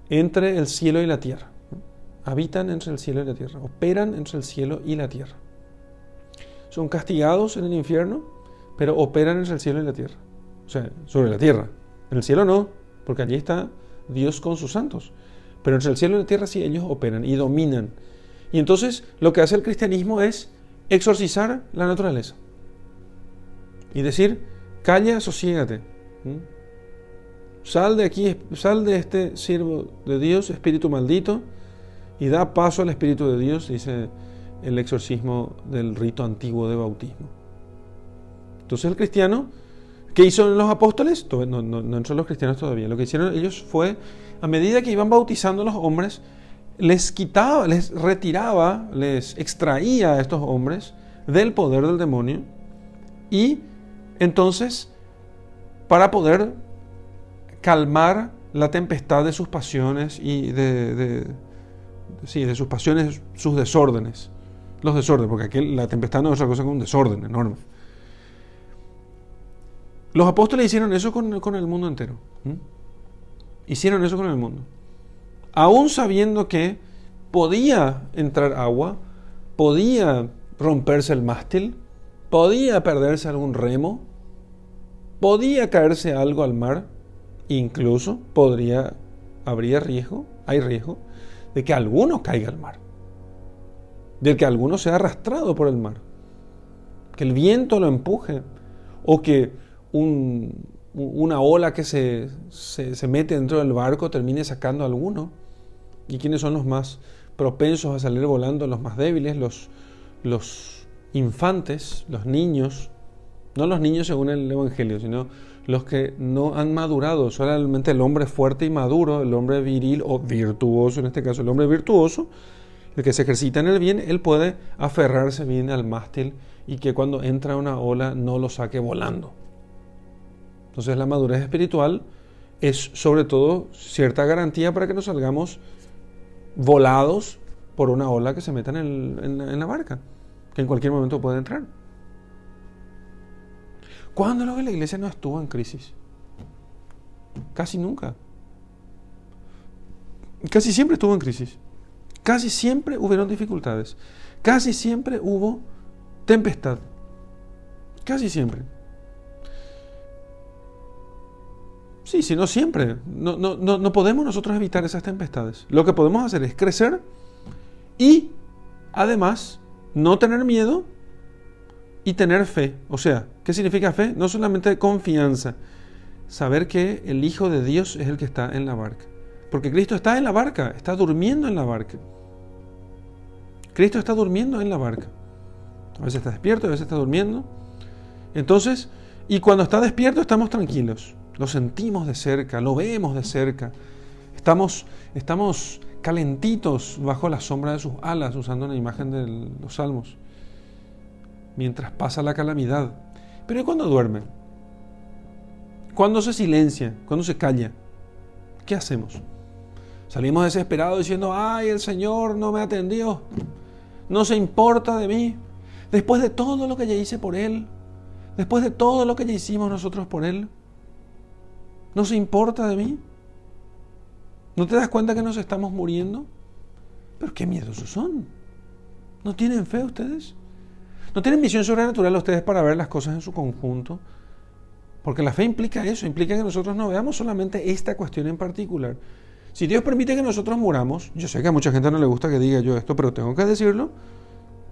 entre el cielo y la tierra. Habitan entre el cielo y la tierra, operan entre el cielo y la tierra. Son castigados en el infierno, pero operan entre el cielo y la tierra. O sea, sobre la tierra. En el cielo no, porque allí está Dios con sus santos. Pero entre el cielo y la tierra sí ellos operan y dominan. Y entonces lo que hace el cristianismo es exorcizar la naturaleza. Y decir, calla, sosiégate. Sal de aquí, sal de este siervo de Dios, espíritu maldito, y da paso al Espíritu de Dios, dice el exorcismo del rito antiguo de bautismo. Entonces el cristiano ¿Qué hizo los apóstoles? No, no, no los cristianos todavía. Lo que hicieron ellos fue, a medida que iban bautizando a los hombres, les quitaba, les retiraba, les extraía a estos hombres del poder del demonio y entonces para poder calmar la tempestad de sus pasiones y de, sí, de sus pasiones, sus desórdenes. Los desórdenes, porque aquí la tempestad no es otra cosa que un desorden enorme. Los apóstoles hicieron eso con, el mundo entero. Hicieron eso con el mundo. Aún sabiendo que podía entrar agua, podía romperse el mástil, podía perderse algún remo, podía caerse algo al mar, incluso podría, habría riesgo, hay riesgo, de que alguno caiga al mar, de que alguno sea arrastrado por el mar, que el viento lo empuje, o que una ola que se, mete dentro del barco termine sacando a alguno. ¿Y quiénes son los más propensos a salir volando? Los más débiles, los, los infantes, los niños. No los niños según el Evangelio, sino los que no han madurado. Solamente el hombre fuerte y maduro, el hombre viril o virtuoso, en este caso el hombre virtuoso, el que se ejercita en el bien, él puede aferrarse bien al mástil y que cuando entra una ola no lo saque volando. Entonces la madurez espiritual es sobre todo cierta garantía para que no salgamos volados por una ola que se meta en, la barca, que en cualquier momento puede entrar. ¿Cuándo lo que la iglesia no estuvo en crisis? Casi nunca. Casi siempre estuvo en crisis. Casi siempre hubieron dificultades. Casi siempre hubo tempestad. Casi siempre. Sí, si no siempre. No, no, no, podemos nosotros evitar esas tempestades. Lo que podemos hacer es crecer y además no tener miedo y tener fe. O sea, ¿qué significa fe? No solamente confianza, saber que el Hijo de Dios es el que está en la barca. Porque Cristo está en la barca, está durmiendo en la barca. Cristo está durmiendo en la barca. A veces está despierto, a veces está durmiendo. Entonces, Y cuando está despierto estamos tranquilos. Lo sentimos de cerca, lo vemos de cerca. Estamos, estamos calentitos bajo la sombra de sus alas, usando una imagen de los salmos, mientras pasa la calamidad. Pero ¿y cuando duerme? Cuando se silencia, cuando se calla, ¿qué hacemos? Salimos desesperados diciendo, ay, el Señor no me atendió, no se importa de mí. Después de todo lo que ya hice por Él, después de todo lo que ya hicimos nosotros por Él, ¿no se importa de mí? ¿No te das cuenta que nos estamos muriendo? Pero qué miedosos son. ¿No tienen fe ustedes? ¿No tienen visión sobrenatural ustedes para ver las cosas en su conjunto? Porque la fe implica eso, implica que nosotros no veamos solamente esta cuestión en particular. Si Dios permite que nosotros muramos, yo sé que a mucha gente no le gusta que diga yo esto, pero tengo que decirlo.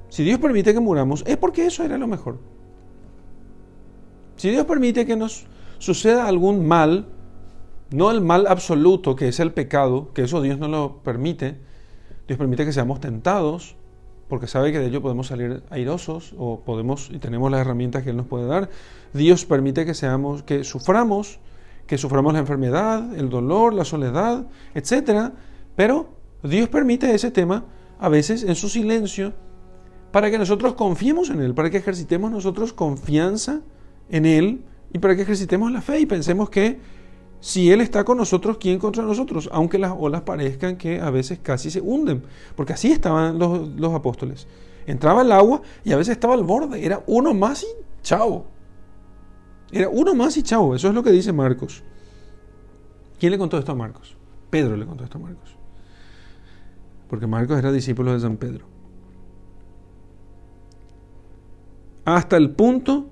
Si Dios permite que muramos, es porque eso era lo mejor. Si Dios permite que nos suceda algún mal, no el mal absoluto, que es el pecado, que eso Dios no lo permite. Dios permite que seamos tentados, porque sabe que de ello podemos salir airosos o podemos y tenemos las herramientas que Él nos puede dar. Dios permite que seamos, que suframos, que suframos la enfermedad, el dolor, la soledad, etc. Pero Dios permite ese tema a veces en su silencio para que nosotros confiemos en Él, para que ejercitemos nosotros confianza en Él y para que ejercitemos la fe y pensemos que si Él está con nosotros, ¿quién contra nosotros? Aunque las olas parezcan que a veces casi se hunden, porque así estaban los, apóstoles. Entraba el agua y a veces estaba al borde, era uno más y chao. Era uno más y chao, eso es lo que dice Marcos. ¿Quién le contó esto a Marcos? Pedro le contó esto a Marcos. Porque Marcos era discípulo de San Pedro. Hasta el punto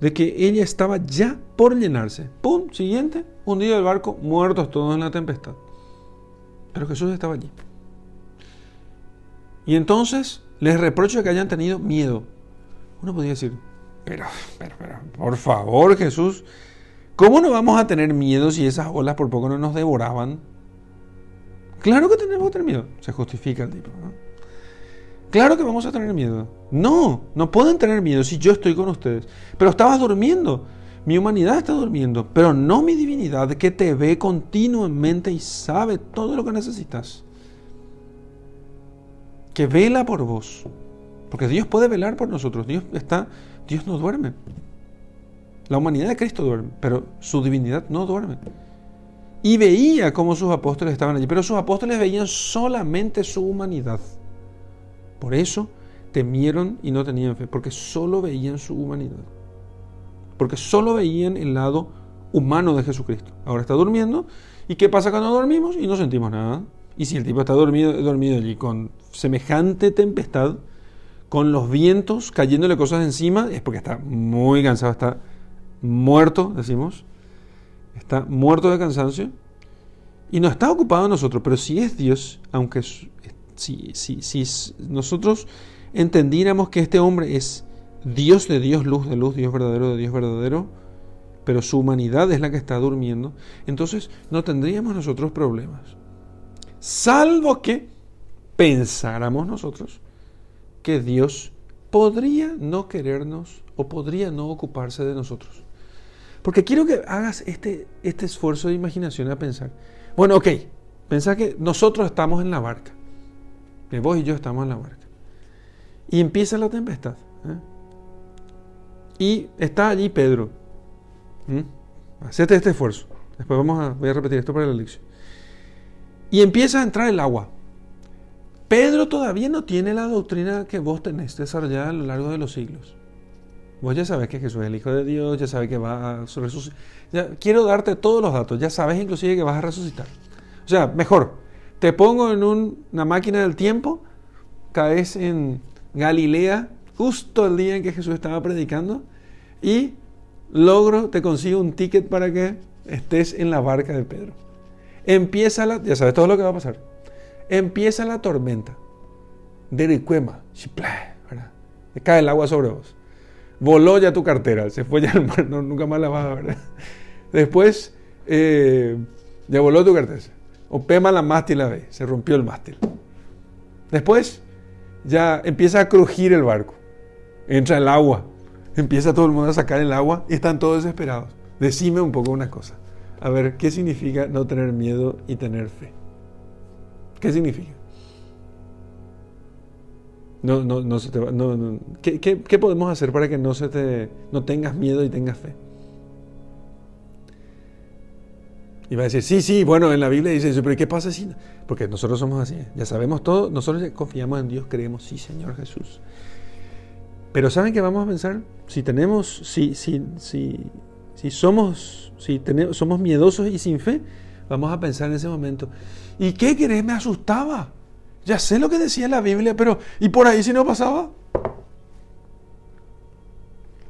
de que ella estaba ya por llenarse. ¡Pum! Siguiente, hundido el barco, muertos todos en la tempestad. Pero Jesús estaba allí. Y entonces les reprocho que hayan tenido miedo. Uno podría decir, pero, pero, pero, por favor Jesús, ¿cómo no vamos a tener miedo si esas olas por poco no nos devoraban? Claro que tenemos que tener miedo. Se justifica el tipo. ¿no? Claro que vamos a tener miedo. No, no pueden tener miedo si yo estoy con ustedes. Pero estabas durmiendo. Mi humanidad está durmiendo, pero no mi divinidad que te ve continuamente y sabe todo lo que necesitas. Que vela por vos. Porque Dios puede velar por nosotros. Dios está, Dios no duerme. La humanidad de Cristo duerme, pero su divinidad no duerme. Y veía cómo sus apóstoles estaban allí, pero sus apóstoles veían solamente su humanidad. Por eso temieron y no tenían fe, porque solo veían su humanidad. Porque solo veían el lado humano de Jesucristo. Ahora está durmiendo. ¿Y qué pasa cuando dormimos? Y no sentimos nada. Y si el tipo está dormido, dormido allí con semejante tempestad, con los vientos cayéndole cosas encima, es porque está muy cansado, está muerto, decimos. Está muerto de cansancio. Y no está ocupado nosotros, pero si es Dios, aunque si, si, si nosotros entendiéramos que este hombre es Dios de Dios, luz de luz, Dios verdadero de Dios verdadero, pero su humanidad es la que está durmiendo, entonces no tendríamos nosotros problemas. Salvo que pensáramos nosotros que Dios podría no querernos o podría no ocuparse de nosotros. Porque quiero que hagas este, este esfuerzo de imaginación a pensar. Bueno, ok, pensá que nosotros estamos en la barca que vos y yo estamos en la barca. Y empieza la tempestad. ¿eh? Y está allí Pedro. Hacete este esfuerzo. Después vamos a, voy a repetir esto para la lección. Y empieza a entrar el agua. Pedro todavía no tiene la doctrina que vos tenés desarrollada a lo largo de los siglos. Vos ya sabes que Jesús es el Hijo de Dios, ya sabes que va a resucitar. quiero darte todos los datos, ya sabes inclusive que vas a resucitar. O sea, mejor, te pongo en una máquina del tiempo, caes en Galilea, justo el día en que Jesús estaba predicando, y logro, te consigo un ticket para que estés en la barca de Pedro. Empieza la, ya sabes todo lo que va a pasar. Empieza la tormenta. Dericuema, cae el agua sobre vos. Voló ya tu cartera, se fue ya al mar, nunca más la vas a ver. Después, eh, ya voló tu cartera. O pema la mástil la ve, se rompió el mástil. Después ya empieza a crujir el barco. Entra el agua empieza todo el mundo a sacar el agua y están todos desesperados. Decime un poco una cosa. A ver, ¿qué significa no tener miedo y tener fe? ¿Qué significa? No, no, no se te va, no, ¿Qué, qué, podemos hacer para que no, se te, no tengas miedo y tengas fe? Y va a decir, sí, sí, bueno, en la Biblia dice eso, pero ¿qué pasa si Porque nosotros somos así, ya sabemos todo, nosotros confiamos en Dios, creemos, sí, Señor Jesús. Pero ¿saben qué vamos a pensar? Si tenemos, si, si, si, si somos, si tenemos, somos miedosos y sin fe, vamos a pensar en ese momento, ¿y qué querés? Me asustaba. Ya sé lo que decía la Biblia, pero ¿y por ahí si no pasaba?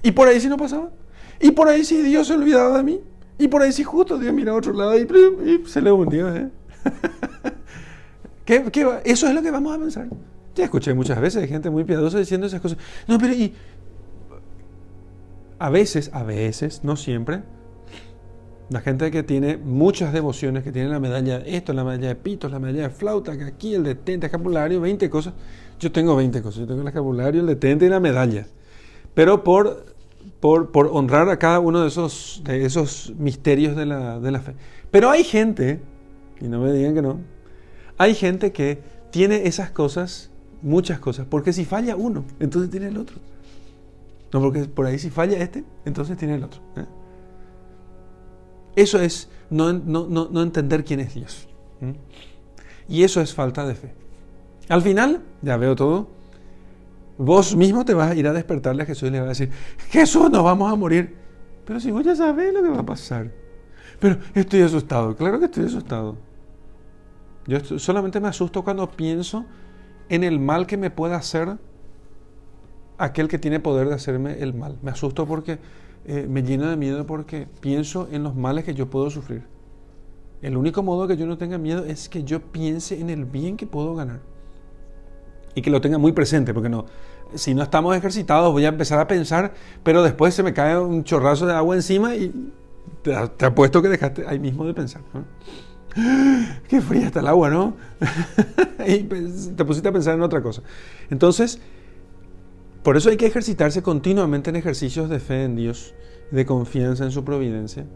¿Y por ahí si no pasaba? ¿Y por ahí si Dios se olvidaba de mí? Y por ahí si justo Dios mira a otro lado y, se le hundió. ¿eh? ¿Qué, Eso es lo que vamos a pensar. Ya escuché muchas veces de gente muy piadosa diciendo esas cosas. No, pero y a veces, a veces, no siempre, la gente que tiene muchas devociones, que tiene la medalla de esto, la medalla de pitos, la medalla de flauta, que aquí el detente, escapulario, 20 cosas. Yo tengo 20 cosas. Yo tengo el escapulario, el detente y la medalla. Pero por por, honrar a cada uno de esos, de esos misterios de la, de la fe. Pero hay gente, y no me digan que no, hay gente que tiene esas cosas, muchas cosas, porque si falla uno, entonces tiene el otro. No, porque por ahí si falla este, entonces tiene el otro. ¿eh? Eso es no, no, no, entender quién es Dios. Y eso es falta de fe. Al final, ya veo todo, Vos mismo te vas a ir a despertarle a Jesús y le vas a decir, Jesús, nos vamos a morir. Pero si vos ya sabés lo que va a pasar. Pero estoy asustado, claro que estoy asustado. Yo solamente me asusto cuando pienso en el mal que me pueda hacer aquel que tiene poder de hacerme el mal. Me asusto porque eh, me lleno de miedo porque pienso en los males que yo puedo sufrir. El único modo que yo no tenga miedo es que yo piense en el bien que puedo ganar y que lo tenga muy presente, porque no, si no estamos ejercitados voy a empezar a pensar, pero después se me cae un chorrazo de agua encima y te, apuesto que dejaste ahí mismo de pensar. Qué fría está el agua, ¿no? y te pusiste a pensar en otra cosa. Entonces, por eso hay que ejercitarse continuamente en ejercicios de fe en Dios, de confianza en su providencia,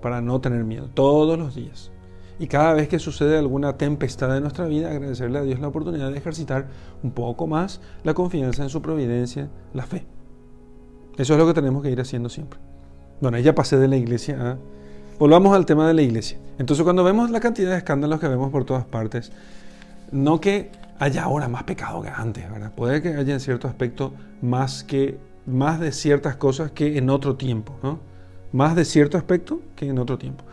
para no tener miedo, todos los días. Y cada vez que sucede alguna tempestad en nuestra vida, agradecerle a Dios la oportunidad de ejercitar un poco más la confianza en su providencia, la fe. Eso es lo que tenemos que ir haciendo siempre. Bueno, ya pasé de la iglesia. Volvamos al tema de la iglesia. Entonces cuando vemos la cantidad de escándalos que vemos por todas partes, no que haya ahora más pecado que antes, ¿verdad? Puede que haya en cierto aspecto más, que, más de ciertas cosas que en otro tiempo, ¿no? Más de cierto aspecto que en otro tiempo.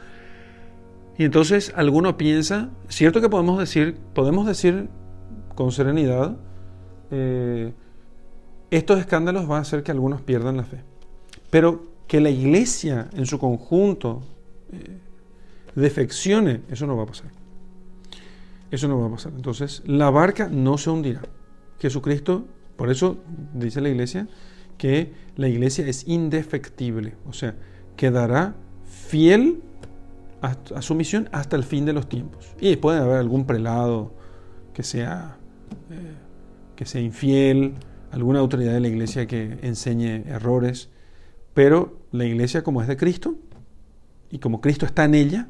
Y entonces alguno piensa, cierto que podemos decir, podemos decir con serenidad, eh, estos escándalos van a hacer que algunos pierdan la fe. Pero que la iglesia en su conjunto eh, defeccione, eso no va a pasar. Eso no va a pasar. Entonces, la barca no se hundirá. Jesucristo, por eso dice la iglesia, que la iglesia es indefectible, o sea, quedará fiel a, su misión hasta el fin de los tiempos. Y puede haber algún prelado que sea, eh, que sea infiel, alguna autoridad de la iglesia que enseñe errores, pero la iglesia como es de Cristo y como Cristo está en ella,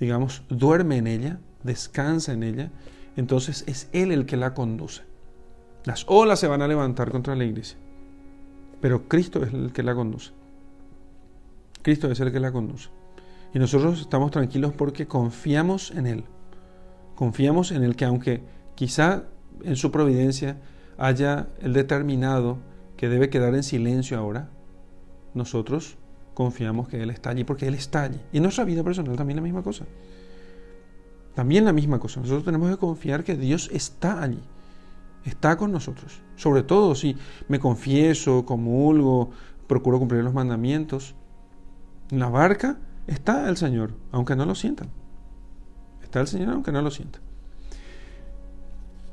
digamos, duerme en ella, descansa en ella, entonces es Él el que la conduce. Las olas se van a levantar contra la iglesia, pero Cristo es el que la conduce. Cristo es el que la conduce. Y nosotros estamos tranquilos porque confiamos en Él. Confiamos en Él que aunque quizá en su providencia haya el determinado que debe quedar en silencio ahora, nosotros confiamos que Él está allí porque Él está allí. Y en nuestra vida personal también la misma cosa. También la misma cosa. Nosotros tenemos que confiar que Dios está allí. Está con nosotros. Sobre todo si me confieso, comulgo, procuro cumplir los mandamientos. En la barca Está el Señor, aunque no lo sientan. Está el Señor, aunque no lo sientan.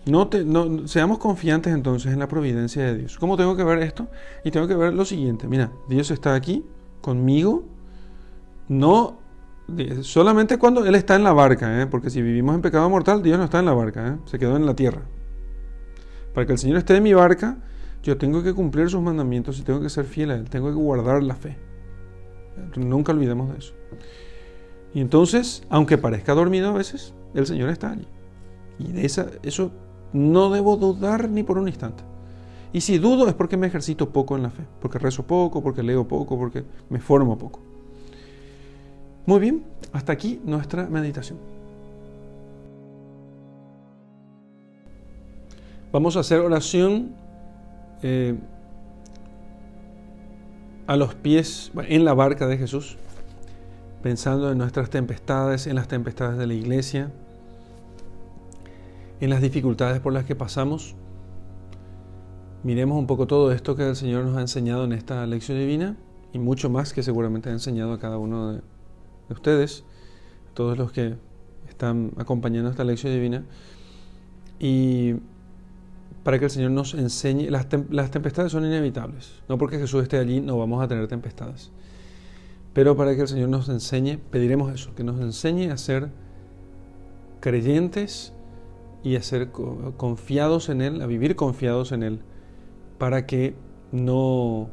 No, te, no seamos confiantes entonces en la providencia de Dios. ¿Cómo tengo que ver esto? Y tengo que ver lo siguiente. Mira, Dios está aquí conmigo. No solamente cuando Él está en la barca, ¿eh? porque si vivimos en pecado mortal, Dios no está en la barca, ¿eh? se quedó en la tierra. Para que el Señor esté en mi barca, yo tengo que cumplir sus mandamientos y tengo que ser fiel a Él, tengo que guardar la fe. Nunca olvidemos de eso. Y entonces, aunque parezca dormido a veces, el Señor está allí. Y de esa, eso no debo dudar ni por un instante. Y si dudo es porque me ejercito poco en la fe, porque rezo poco, porque leo poco, porque me formo poco. Muy bien, hasta aquí nuestra meditación. Vamos a hacer oración eh, a los pies, en la barca de Jesús, pensando en nuestras tempestades, en las tempestades de la iglesia, en las dificultades por las que pasamos. Miremos un poco todo esto que el Señor nos ha enseñado en esta lección divina y mucho más que seguramente ha enseñado a cada uno de, ustedes, todos los que están acompañando esta lección divina. Y para que el Señor nos enseñe, las, las tempestades son inevitables, no porque Jesús esté allí no vamos a tener tempestades, pero para que el Señor nos enseñe, pediremos eso, que nos enseñe a ser creyentes y a ser confiados en Él, a vivir confiados en Él, para que no,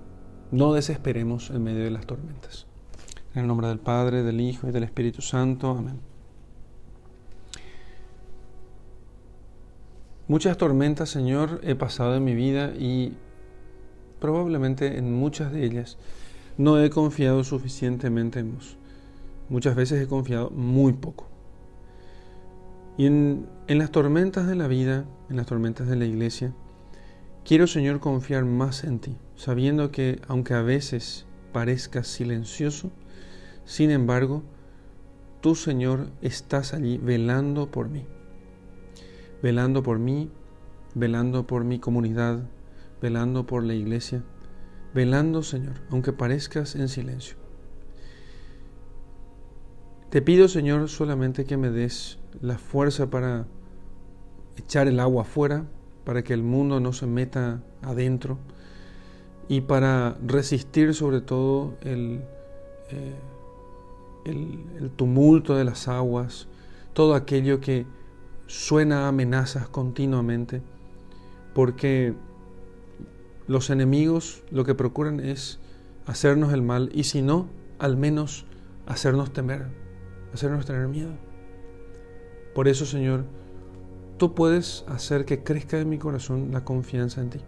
no desesperemos en medio de las tormentas. En el nombre del Padre, del Hijo y del Espíritu Santo. Amén. Muchas tormentas, Señor, he pasado en mi vida y probablemente en muchas de ellas no he confiado suficientemente en vos. Muchas veces he confiado muy poco. Y en, las tormentas de la vida, en las tormentas de la iglesia, quiero, Señor, confiar más en ti, sabiendo que aunque a veces parezca silencioso, sin embargo, tú, Señor, estás allí velando por mí velando por mí, velando por mi comunidad, velando por la iglesia, velando, Señor, aunque parezcas en silencio. Te pido, Señor, solamente que me des la fuerza para echar el agua afuera, para que el mundo no se meta adentro y para resistir sobre todo el, eh, el tumulto de las aguas, todo aquello que suena amenazas continuamente, porque los enemigos lo que procuran es hacernos el mal y si no, al menos hacernos temer, hacernos tener miedo. Por eso, Señor, tú puedes hacer que crezca en mi corazón la confianza en ti.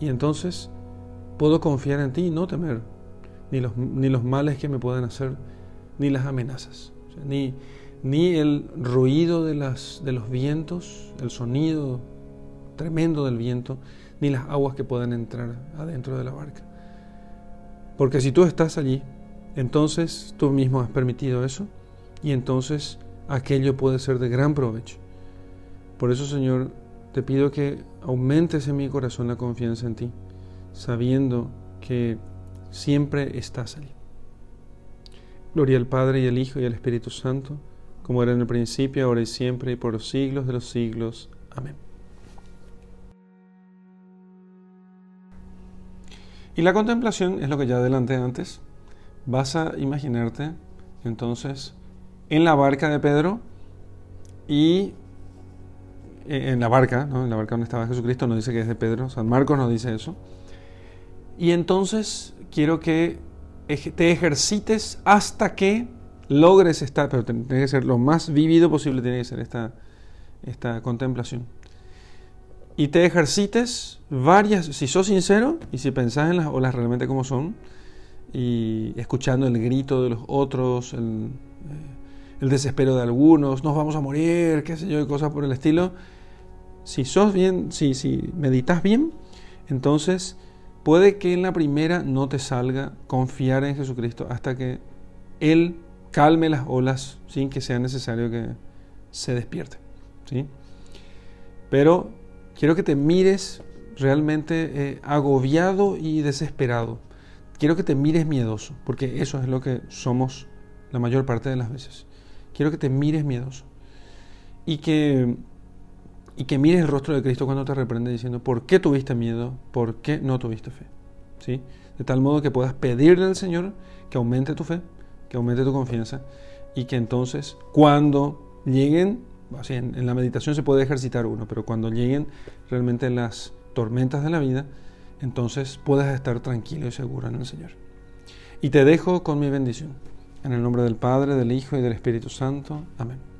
Y entonces puedo confiar en ti y no temer ni los, ni los males que me puedan hacer, ni las amenazas, ni, ni el ruido de, las, de los vientos, el sonido tremendo del viento, ni las aguas que puedan entrar adentro de la barca. Porque si tú estás allí, entonces tú mismo has permitido eso y entonces aquello puede ser de gran provecho. Por eso, Señor, te pido que aumentes en mi corazón la confianza en ti, sabiendo que siempre estás allí. Gloria al Padre y al Hijo y al Espíritu Santo como en el principio, ahora y siempre, y por los siglos de los siglos. Amén. Y la contemplación es lo que ya adelanté antes. Vas a imaginarte entonces en la barca de Pedro y eh, en la barca, ¿no? en la barca donde estaba Jesucristo, no dice que es de Pedro, San Marcos no dice eso. Y entonces quiero que te ejercites hasta que logres estar, pero tiene que ser lo más vivido posible, tiene que ser esta, esta contemplación. Y te ejercites varias, si sos sincero y si pensás en las olas realmente como son, y escuchando el grito de los otros, el, eh, el desespero de algunos, nos vamos a morir, qué sé yo, y cosas por el estilo. Si sos bien, si, si meditas bien, entonces puede que en la primera no te salga confiar en Jesucristo hasta que Él calme las olas sin que sea necesario que se despierte. ¿sí? Pero quiero que te mires realmente eh, agobiado y desesperado. Quiero que te mires miedoso, porque eso es lo que somos la mayor parte de las veces. Quiero que te mires miedoso. Y que, y que mires el rostro de Cristo cuando te reprende diciendo, ¿por qué tuviste miedo? ¿Por qué no tuviste fe? ¿Sí? De tal modo que puedas pedirle al Señor que aumente tu fe que aumente tu confianza y que entonces cuando lleguen, así en, la meditación se puede ejercitar uno, pero cuando lleguen realmente las tormentas de la vida, entonces puedas estar tranquilo y seguro en el Señor. Y te dejo con mi bendición. En el nombre del Padre, del Hijo y del Espíritu Santo. Amén.